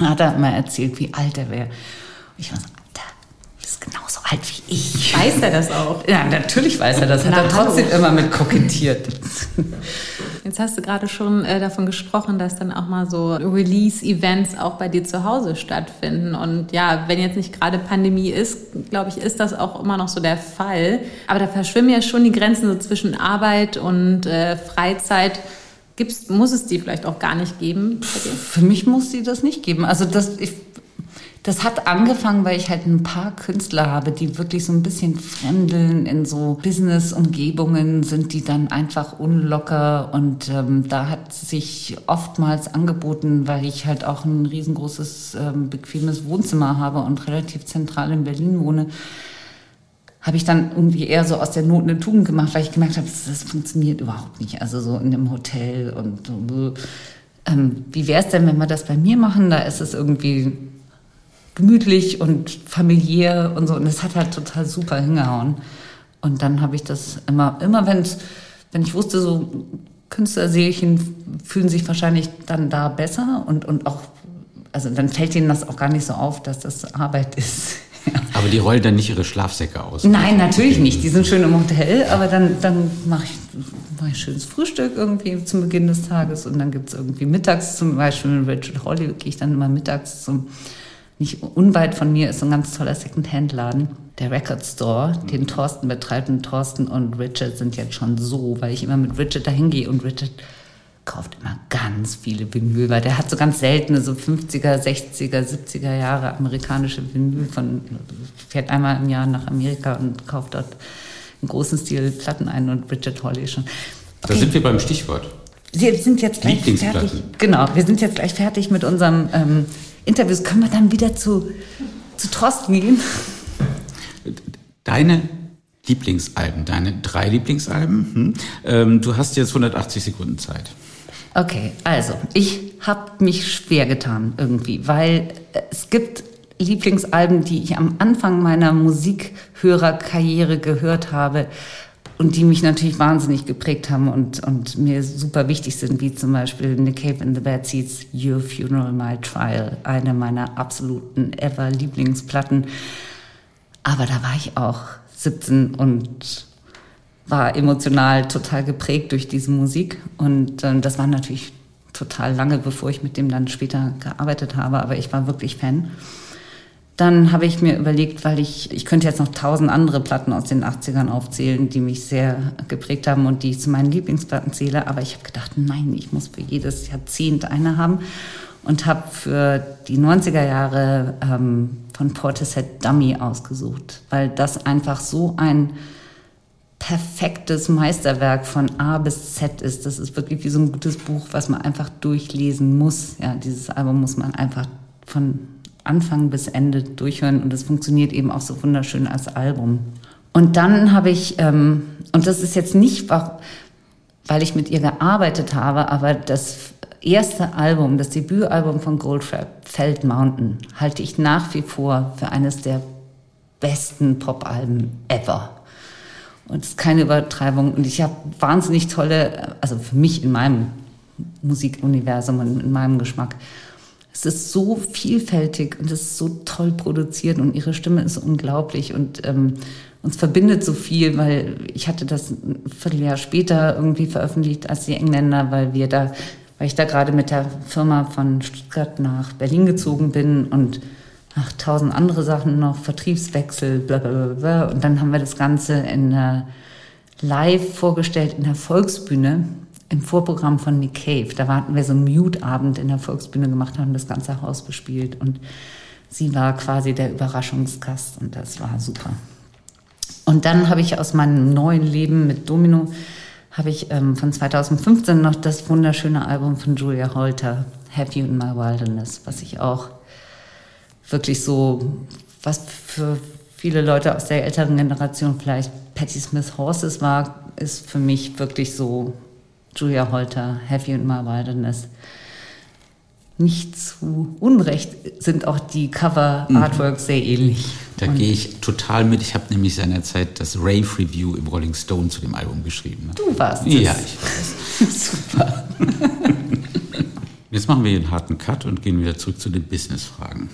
hat er immer erzählt, wie alt er wäre. Und ich war so, Alter, du bist genauso alt wie ich. Weiß er das auch? Ja, natürlich weiß er das. Hat Na, er trotzdem hallo. immer mit kokettiert. Jetzt hast du gerade schon äh, davon gesprochen, dass dann auch mal so Release-Events auch bei dir zu Hause stattfinden. Und ja, wenn jetzt nicht gerade Pandemie ist, glaube ich, ist das auch immer noch so der Fall. Aber da verschwimmen ja schon die Grenzen so zwischen Arbeit und äh, Freizeit. Gibt's, muss es die vielleicht auch gar nicht geben? Für mich muss sie das nicht geben. Also das, ich, das hat angefangen, weil ich halt ein paar Künstler habe, die wirklich so ein bisschen fremdeln in so Business-Umgebungen, sind die dann einfach unlocker und ähm, da hat sich oftmals angeboten, weil ich halt auch ein riesengroßes, ähm, bequemes Wohnzimmer habe und relativ zentral in Berlin wohne, habe ich dann irgendwie eher so aus der Not eine Tugend gemacht, weil ich gemerkt habe, das, funktioniert überhaupt nicht. Also so in einem Hotel und ähm, wie wäre es denn, wenn wir das bei mir machen? Da ist es irgendwie gemütlich und familiär und so. Und es hat halt total super hingehauen. Und dann habe ich das immer, immer wenn wenn ich wusste, so Künstlerseelchen fühlen sich wahrscheinlich dann da besser und, und auch, also dann fällt ihnen das auch gar nicht so auf, dass das Arbeit *laughs* ist. *laughs* Aber die rollen dann nicht ihre Schlafsäcke aus? Nein, natürlich nicht. Die sind schön im Hotel, aber dann, dann mache ich, mach ich schönes Frühstück irgendwie zum Beginn des Tages und dann gibt es irgendwie mittags zum Beispiel mit Richard Holly gehe ich dann immer mittags zum, nicht unweit von mir ist so ein ganz toller Second-Hand-Laden, der Record Store, den Thorsten betreibt. Und Thorsten und Richard sind jetzt schon so, weil ich immer mit Richard dahin gehe und Richard kauft immer ganz viele Vinyl, weil der hat so ganz seltene, so 50er, 60er, 70er Jahre amerikanische Vinyl von, fährt einmal im Jahr nach Amerika und kauft dort in großen Stil Platten ein und Richard Hawley schon. Okay. Da sind wir beim Stichwort. Wir sind jetzt gleich fertig. Genau, wir sind jetzt gleich fertig mit unserem ähm, Interviews. Können wir dann wieder zu, zu Thorsten gehen? Deine Lieblingsalben, deine drei Lieblingsalben. Hm. Ähm, du hast jetzt 180 Sekunden Zeit. Okay, also ich habe mich schwer getan irgendwie, weil es gibt Lieblingsalben, die ich am Anfang meiner Musikhörerkarriere gehört habe und die mich natürlich wahnsinnig geprägt haben und, und mir super wichtig sind, wie zum Beispiel Nick Cave in the Bad Seeds, Your Funeral, My Trial, eine meiner absoluten ever Lieblingsplatten. Aber da war ich auch 17 und war emotional total geprägt durch diese Musik. Und äh, das war natürlich total lange, bevor ich mit dem dann später gearbeitet habe, aber ich war wirklich Fan. Dann habe ich mir überlegt, weil ich, ich könnte jetzt noch tausend andere Platten aus den 80ern aufzählen, die mich sehr geprägt haben und die ich zu meinen Lieblingsplatten zähle. Aber ich habe gedacht, nein, ich muss für jedes Jahrzehnt eine haben und habe für die 90er Jahre ähm, von Portishead Dummy ausgesucht, weil das einfach so ein perfektes Meisterwerk von A bis Z ist. Das ist wirklich wie so ein gutes Buch, was man einfach durchlesen muss. Ja, dieses Album muss man einfach von Anfang bis Ende durchhören und es funktioniert eben auch so wunderschön als Album. Und dann habe ich, ähm, und das ist jetzt nicht, weil ich mit ihr gearbeitet habe, aber das erste Album, das Debütalbum von Goldfrapp, Feld Mountain, halte ich nach wie vor für eines der besten Popalben ever. Und es ist keine Übertreibung. Und ich habe wahnsinnig tolle, also für mich in meinem Musikuniversum und in meinem Geschmack. Es ist so vielfältig und es ist so toll produziert und ihre Stimme ist unglaublich und ähm, uns verbindet so viel, weil ich hatte das ein Vierteljahr später irgendwie veröffentlicht als die Engländer, weil wir da, weil ich da gerade mit der Firma von Stuttgart nach Berlin gezogen bin und ach, tausend andere Sachen noch, Vertriebswechsel, bla bla bla. Und dann haben wir das Ganze in der live vorgestellt in der Volksbühne im Vorprogramm von Nick Cave. Da hatten wir so einen Mute-Abend in der Volksbühne gemacht, haben das ganze Haus bespielt und sie war quasi der Überraschungsgast und das war super. Und dann habe ich aus meinem neuen Leben mit Domino habe ich ähm, von 2015 noch das wunderschöne Album von Julia Holter, Happy in My Wilderness, was ich auch wirklich so, was für viele Leute aus der älteren Generation vielleicht Patti Smith Horses war, ist für mich wirklich so Julia Holter, Happy in My Wilderness. Nicht zu Unrecht sind auch die Cover-Artworks mhm. sehr ähnlich. Da gehe ich total mit. Ich habe nämlich seinerzeit das Rave Review im Rolling Stone zu dem Album geschrieben. Ne? Du warst es. Ja, ich *laughs* weiß. Super. *laughs* Jetzt machen wir hier einen harten Cut und gehen wieder zurück zu den Business-Fragen.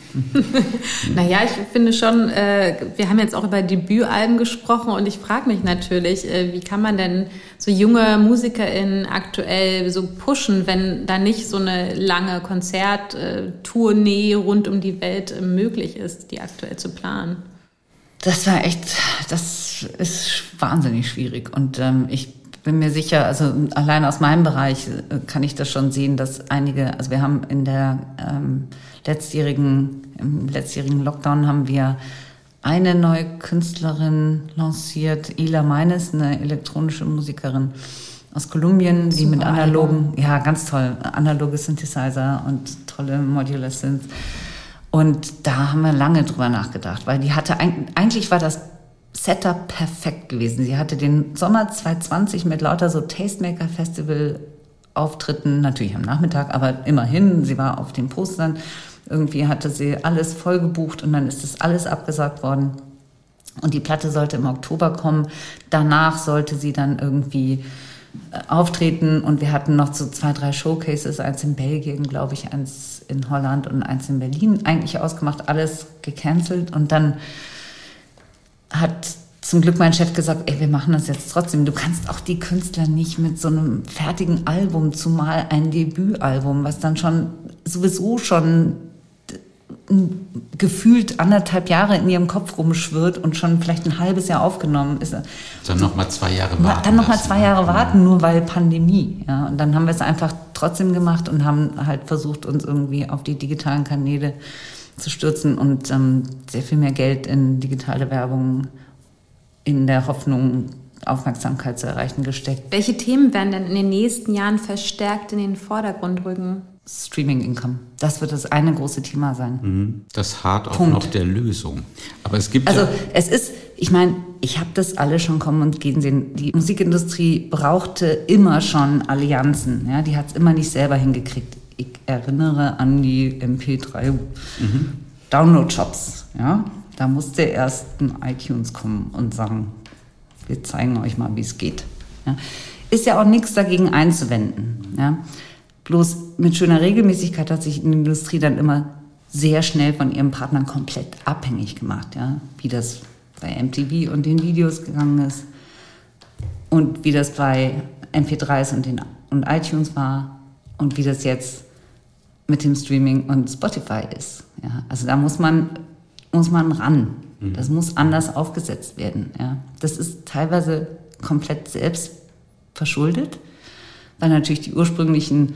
*laughs* naja, ich finde schon, äh, wir haben jetzt auch über Debütalben gesprochen und ich frage mich natürlich, äh, wie kann man denn so junge MusikerInnen aktuell so pushen, wenn da nicht so eine lange Konzerttournee rund um die Welt äh, möglich ist, die aktuell zu planen? Das war echt, das ist wahnsinnig schwierig und ähm, ich bin mir sicher, also allein aus meinem Bereich äh, kann ich das schon sehen, dass einige, also wir haben in der ähm, letztjährigen, im letztjährigen Lockdown haben wir eine neue Künstlerin lanciert, Ila Meines, eine elektronische Musikerin aus Kolumbien, die mit analogen, Album. ja, ganz toll, analoge Synthesizer und tolle Modular Synths. Und da haben wir lange drüber nachgedacht, weil die hatte, eigentlich war das Setup perfekt gewesen. Sie hatte den Sommer 2020 mit lauter so Tastemaker Festival Auftritten, natürlich am Nachmittag, aber immerhin, sie war auf den Postern. Irgendwie hatte sie alles voll gebucht und dann ist das alles abgesagt worden. Und die Platte sollte im Oktober kommen. Danach sollte sie dann irgendwie äh, auftreten und wir hatten noch so zwei, drei Showcases, eins in Belgien, glaube ich, eins in Holland und eins in Berlin eigentlich ausgemacht, alles gecancelt und dann hat zum Glück mein Chef gesagt, ey, wir machen das jetzt trotzdem. Du kannst auch die Künstler nicht mit so einem fertigen Album, zumal ein Debütalbum, was dann schon sowieso schon gefühlt anderthalb Jahre in ihrem Kopf rumschwirrt und schon vielleicht ein halbes Jahr aufgenommen ist. Dann noch mal zwei Jahre warten. Dann noch mal zwei Jahre warten, nur weil Pandemie. Ja, und dann haben wir es einfach trotzdem gemacht und haben halt versucht, uns irgendwie auf die digitalen Kanäle zu stürzen und ähm, sehr viel mehr Geld in digitale Werbung in der Hoffnung, Aufmerksamkeit zu erreichen, gesteckt. Welche Themen werden denn in den nächsten Jahren verstärkt in den Vordergrund rücken? Streaming Income. Das wird das eine große Thema sein. Mhm. Das hart auch Punkt. noch der Lösung. Aber es gibt also ja es ist, ich meine, ich habe das alle schon kommen und gehen sehen. Die Musikindustrie brauchte immer schon Allianzen. Ja, die hat es immer nicht selber hingekriegt ich erinnere an die MP3 mhm. Ja? Da musste erst ein iTunes kommen und sagen, wir zeigen euch mal, wie es geht. Ja? Ist ja auch nichts dagegen einzuwenden. Ja? Bloß mit schöner Regelmäßigkeit hat sich die Industrie dann immer sehr schnell von ihren Partnern komplett abhängig gemacht. Ja? Wie das bei MTV und den Videos gegangen ist und wie das bei MP3s und, den, und iTunes war und wie das jetzt mit dem Streaming und Spotify ist. Ja, also da muss man, muss man ran. Mhm. Das muss anders aufgesetzt werden. Ja. Das ist teilweise komplett selbst verschuldet, weil natürlich die ursprünglichen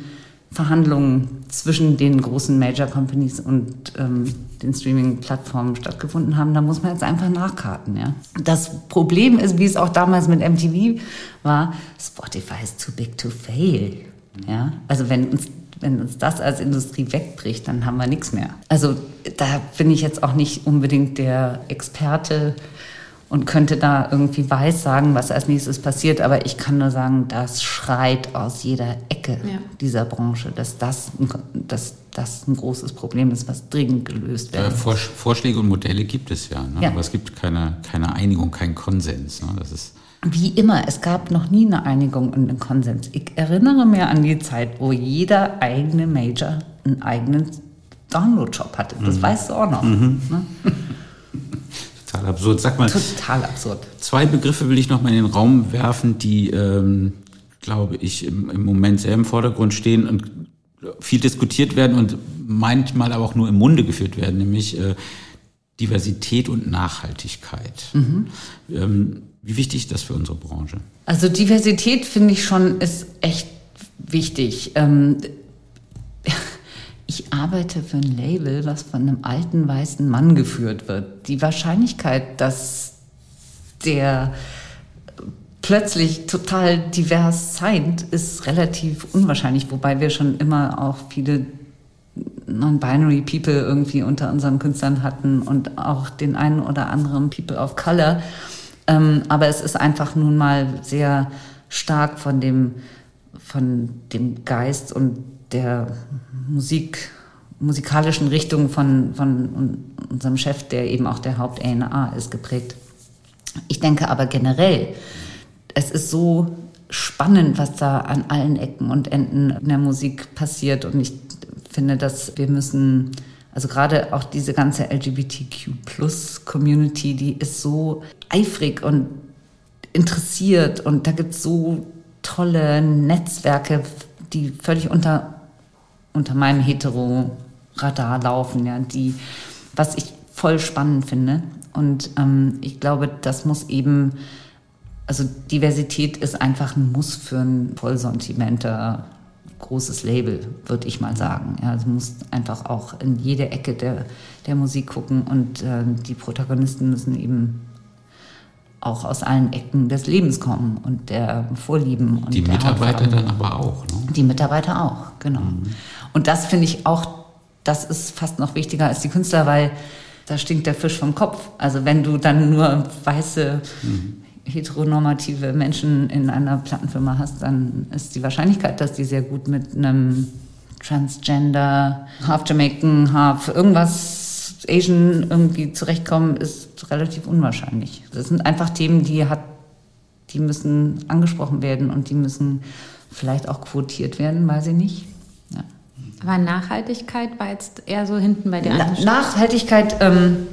Verhandlungen zwischen den großen Major Companies und ähm, den Streaming-Plattformen stattgefunden haben. Da muss man jetzt einfach nachkarten. Ja. Das Problem ist, wie es auch damals mit MTV war, Spotify is too big to fail. Ja? Also wenn uns, wenn uns das als Industrie wegbricht, dann haben wir nichts mehr. Also da bin ich jetzt auch nicht unbedingt der Experte und könnte da irgendwie weiß sagen, was als nächstes passiert. Aber ich kann nur sagen, das schreit aus jeder Ecke ja. dieser Branche, dass das, dass das ein großes Problem ist, was dringend gelöst werden muss. Vorschläge und Modelle gibt es ja, ne? ja. aber es gibt keine, keine Einigung, keinen Konsens. Ne? Das ist wie immer, es gab noch nie eine Einigung und einen Konsens. Ich erinnere mich an die Zeit, wo jeder eigene Major einen eigenen Download-Shop hatte. Das mhm. weißt du auch noch. Mhm. Ne? *laughs* Total absurd. Sag mal. Total absurd. Zwei Begriffe will ich noch mal in den Raum werfen, die, ähm, glaube ich, im, im Moment sehr im Vordergrund stehen und viel diskutiert werden und manchmal aber auch nur im Munde geführt werden, nämlich äh, Diversität und Nachhaltigkeit. Mhm. Ähm, wie wichtig ist das für unsere Branche? Also Diversität finde ich schon ist echt wichtig. Ähm, *laughs* ich arbeite für ein Label, was von einem alten weißen Mann geführt wird. Die Wahrscheinlichkeit, dass der plötzlich total divers scheint, ist relativ unwahrscheinlich, wobei wir schon immer auch viele non-binary People irgendwie unter unseren Künstlern hatten und auch den einen oder anderen People of Color. Ähm, aber es ist einfach nun mal sehr stark von dem, von dem Geist und der Musik, musikalischen Richtung von, von unserem Chef, der eben auch der Haupt-A&A ist, geprägt. Ich denke aber generell, es ist so spannend, was da an allen Ecken und Enden in der Musik passiert. Und ich finde, dass wir müssen, also gerade auch diese ganze LGBTQ-Plus-Community, die ist so eifrig und interessiert und da gibt es so tolle Netzwerke, die völlig unter unter meinem Hetero-Radar laufen, ja, die, was ich voll spannend finde. Und ähm, ich glaube, das muss eben, also Diversität ist einfach ein Muss für ein vollsortimenter großes Label, würde ich mal sagen. Ja, also muss einfach auch in jede Ecke der, der Musik gucken und äh, die Protagonisten müssen eben auch aus allen Ecken des Lebens kommen und der Vorlieben. Und die Mitarbeiter dann aber auch. Ne? Die Mitarbeiter auch, genau. Mhm. Und das finde ich auch, das ist fast noch wichtiger als die Künstler, weil da stinkt der Fisch vom Kopf. Also wenn du dann nur weiße, mhm. heteronormative Menschen in einer Plattenfirma hast, dann ist die Wahrscheinlichkeit, dass die sehr gut mit einem Transgender, Half Jamaican, Half irgendwas Asian irgendwie zurechtkommen, ist relativ unwahrscheinlich. Das sind einfach Themen, die hat, die müssen angesprochen werden und die müssen vielleicht auch quotiert werden, weiß ich nicht. Ja. Aber Nachhaltigkeit war jetzt eher so hinten bei dir Na, Nachhaltigkeit, ähm,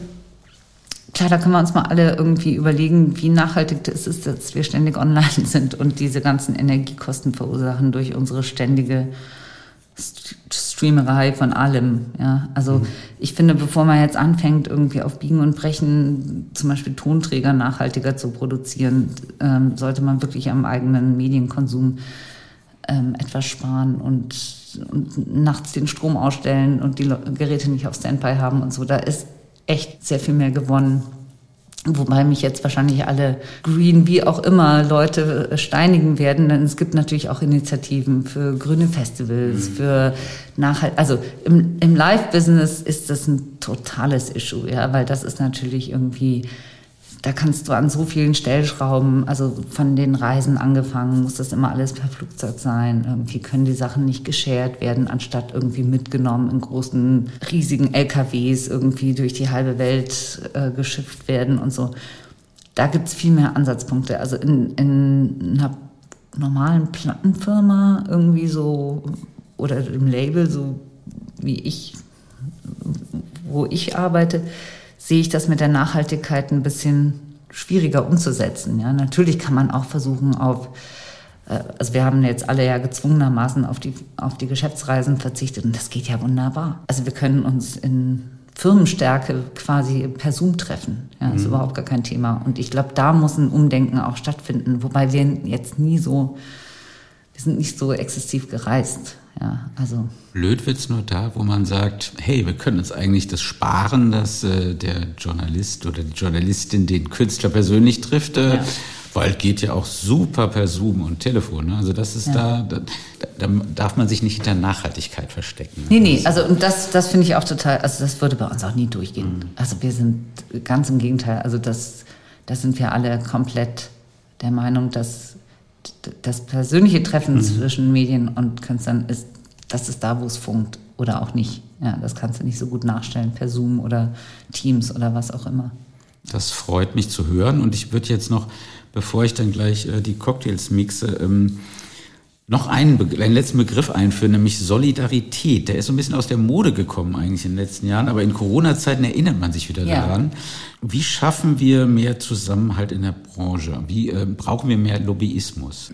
klar, da können wir uns mal alle irgendwie überlegen, wie nachhaltig es ist, dass wir ständig online *laughs* sind und diese ganzen Energiekosten verursachen durch unsere ständige Streamerei von allem. Ja, also mhm. ich finde, bevor man jetzt anfängt, irgendwie auf Biegen und Brechen zum Beispiel Tonträger nachhaltiger zu produzieren, ähm, sollte man wirklich am eigenen Medienkonsum ähm, etwas sparen und und nachts den Strom ausstellen und die Geräte nicht auf Standby haben und so. Da ist echt sehr viel mehr gewonnen. Wobei mich jetzt wahrscheinlich alle Green, wie auch immer, Leute äh, steinigen werden, denn es gibt natürlich auch Initiativen für grüne Festivals, mhm. für Nachhalt. Also im, im Live-Business ist das ein totales Issue, ja, weil das ist natürlich irgendwie da kannst du an so vielen Stellschrauben, also von den Reisen angefangen, muss das immer alles per Flugzeug sein. Irgendwie können die Sachen nicht geshared werden, anstatt irgendwie mitgenommen in großen, riesigen LKWs irgendwie durch die halbe Welt äh, geschifft werden und so. Da gibt's viel mehr Ansatzpunkte. Also in, in einer normalen Plattenfirma irgendwie so oder im Label, so wie ich, wo ich arbeite, sehe ich das mit der Nachhaltigkeit ein bisschen schwieriger umzusetzen. Ja, natürlich kann man auch versuchen auf äh, also wir haben jetzt alle ja gezwungenermaßen auf die, auf die Geschäftsreisen verzichtet und das geht ja wunderbar. Also wir können uns in Firmenstärke quasi per Zoom treffen. Ja, mhm. ist überhaupt gar kein Thema. Und ich glaube, da muss ein Umdenken auch stattfinden, wobei wir jetzt nie so, wir sind nicht so exzessiv gereist. Ja, also. Blöd wird's nur da, wo man sagt, hey, wir können uns eigentlich das sparen, dass äh, der Journalist oder die Journalistin den Künstler persönlich trifft. Äh, ja. Weil geht ja auch super per Zoom und Telefon. Ne? Also das ist ja. da, da, da, darf man sich nicht hinter Nachhaltigkeit verstecken. Ne? Nee, nee, also und das, das finde ich auch total, also das würde bei uns auch nie durchgehen. Mhm. Also wir sind ganz im Gegenteil, also das, da sind wir alle komplett der Meinung, dass das persönliche Treffen mhm. zwischen Medien und Künstlern ist, das ist da, wo es funkt oder auch nicht. Ja, das kannst du nicht so gut nachstellen per Zoom oder Teams oder was auch immer. Das freut mich zu hören und ich würde jetzt noch, bevor ich dann gleich äh, die Cocktails mixe, ähm, noch einen, einen letzten Begriff einführen, nämlich Solidarität. Der ist so ein bisschen aus der Mode gekommen eigentlich in den letzten Jahren, aber in Corona-Zeiten erinnert man sich wieder ja. daran. Wie schaffen wir mehr Zusammenhalt in der Branche? Wie äh, brauchen wir mehr Lobbyismus?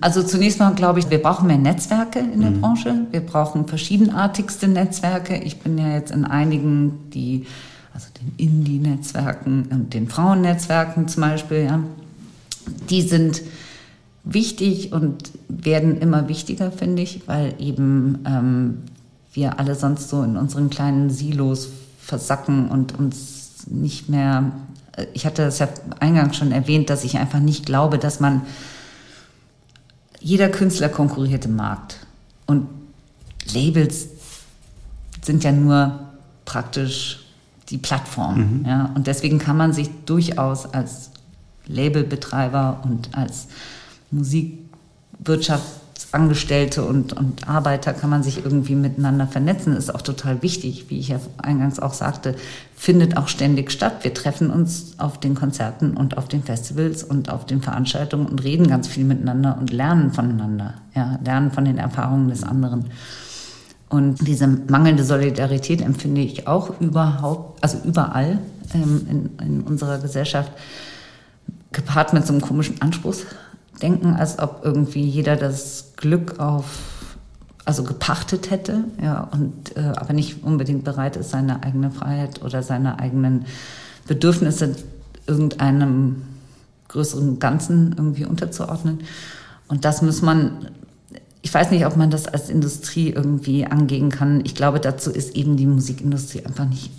Also zunächst mal glaube ich, wir brauchen mehr Netzwerke in der mhm. Branche. Wir brauchen verschiedenartigste Netzwerke. Ich bin ja jetzt in einigen, die also den Indie-Netzwerken und den Frauennetzwerken zum Beispiel, ja, die sind wichtig und werden immer wichtiger, finde ich, weil eben ähm, wir alle sonst so in unseren kleinen Silos versacken und uns nicht mehr. Äh, ich hatte das ja eingangs schon erwähnt, dass ich einfach nicht glaube, dass man jeder Künstler konkurriert im Markt und Labels sind ja nur praktisch die Plattform. Mhm. Ja? Und deswegen kann man sich durchaus als Labelbetreiber und als Musikwirtschaftsangestellte und, und Arbeiter kann man sich irgendwie miteinander vernetzen. Ist auch total wichtig, wie ich ja eingangs auch sagte, findet auch ständig statt. Wir treffen uns auf den Konzerten und auf den Festivals und auf den Veranstaltungen und reden ganz viel miteinander und lernen voneinander, ja, lernen von den Erfahrungen des anderen. Und diese mangelnde Solidarität empfinde ich auch überhaupt, also überall ähm, in, in unserer Gesellschaft, gepaart mit so einem komischen Anspruch, denken, als ob irgendwie jeder das Glück auf, also gepachtet hätte, ja, und äh, aber nicht unbedingt bereit ist, seine eigene Freiheit oder seine eigenen Bedürfnisse irgendeinem größeren Ganzen irgendwie unterzuordnen. Und das muss man, ich weiß nicht, ob man das als Industrie irgendwie angehen kann. Ich glaube, dazu ist eben die Musikindustrie einfach nicht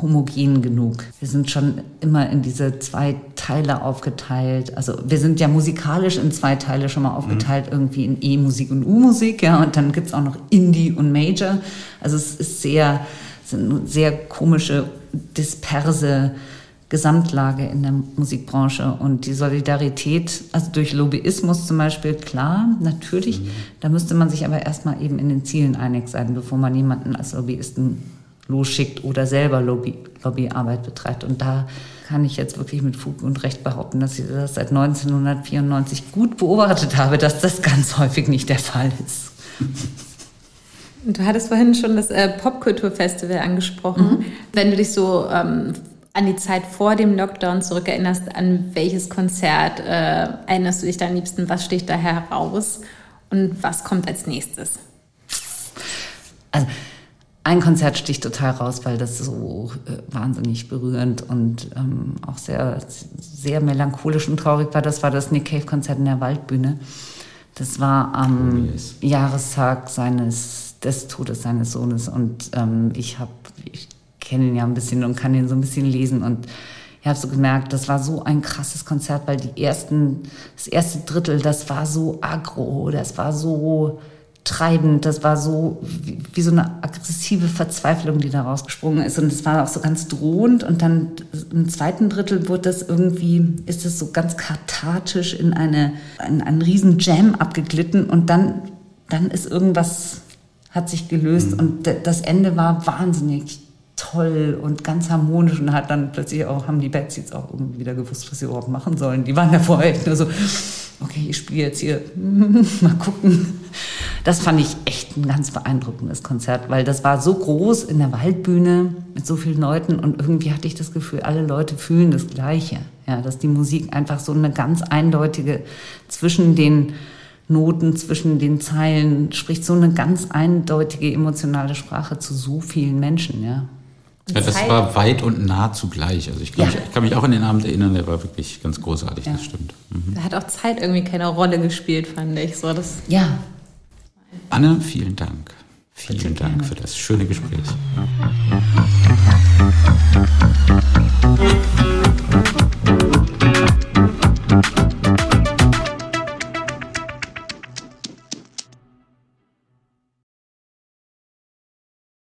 homogen genug. Wir sind schon immer in diese zwei Teile aufgeteilt. Also wir sind ja musikalisch in zwei Teile schon mal aufgeteilt, mhm. irgendwie in E-Musik und U-Musik, ja, und dann gibt's auch noch Indie und Major. Also es ist sehr, sind sehr komische, disperse Gesamtlage in der Musikbranche und die Solidarität, also durch Lobbyismus zum Beispiel, klar, natürlich, mhm. da müsste man sich aber erstmal eben in den Zielen einig sein, bevor man jemanden als Lobbyisten losschickt oder selber Lobby, Lobbyarbeit betreibt. Und da kann ich jetzt wirklich mit Fug und Recht behaupten, dass ich das seit 1994 gut beobachtet habe, dass das ganz häufig nicht der Fall ist. Du hattest vorhin schon das äh, Popkulturfestival angesprochen. Mhm. Wenn du dich so ähm, an die Zeit vor dem Lockdown zurückerinnerst, an welches Konzert äh, erinnerst du dich da am liebsten? Was sticht da heraus? Und was kommt als nächstes? Also ein Konzert sticht total raus, weil das so äh, wahnsinnig berührend und ähm, auch sehr, sehr melancholisch und traurig war. Das war das Nick Cave Konzert in der Waldbühne. Das war am oh, yes. Jahrestag seines, des Todes seines Sohnes und ähm, ich habe, ich kenne ihn ja ein bisschen und kann ihn so ein bisschen lesen und ich habe so gemerkt, das war so ein krasses Konzert, weil die ersten, das erste Drittel, das war so aggro, das war so treibend. Das war so wie, wie, so eine aggressive Verzweiflung, die da rausgesprungen ist. Und es war auch so ganz drohend. Und dann im zweiten Drittel wurde das irgendwie, ist es so ganz kathartisch in eine, in einen riesen Jam abgeglitten. Und dann, dann ist irgendwas, hat sich gelöst. Mhm. Und das Ende war wahnsinnig toll und ganz harmonisch und hat dann plötzlich auch, haben die Betsys auch irgendwie wieder gewusst, was sie überhaupt machen sollen. Die waren ja vorher echt nur so, okay, ich spiele jetzt hier, *laughs* mal gucken. Das fand ich echt ein ganz beeindruckendes Konzert, weil das war so groß in der Waldbühne mit so vielen Leuten und irgendwie hatte ich das Gefühl, alle Leute fühlen das Gleiche. Ja, dass die Musik einfach so eine ganz eindeutige zwischen den Noten, zwischen den Zeilen spricht so eine ganz eindeutige emotionale Sprache zu so vielen Menschen, ja. Ja, das Zeit. war weit und nah zugleich. Also ich kann, ja. mich, ich kann, mich, auch an den Abend erinnern, der war wirklich ganz großartig, ja. das stimmt. Mhm. Da hat auch Zeit irgendwie keine Rolle gespielt, fand ich. So, das ja. Anne, vielen Dank. Vielen Dank für das schöne Gespräch. Ja.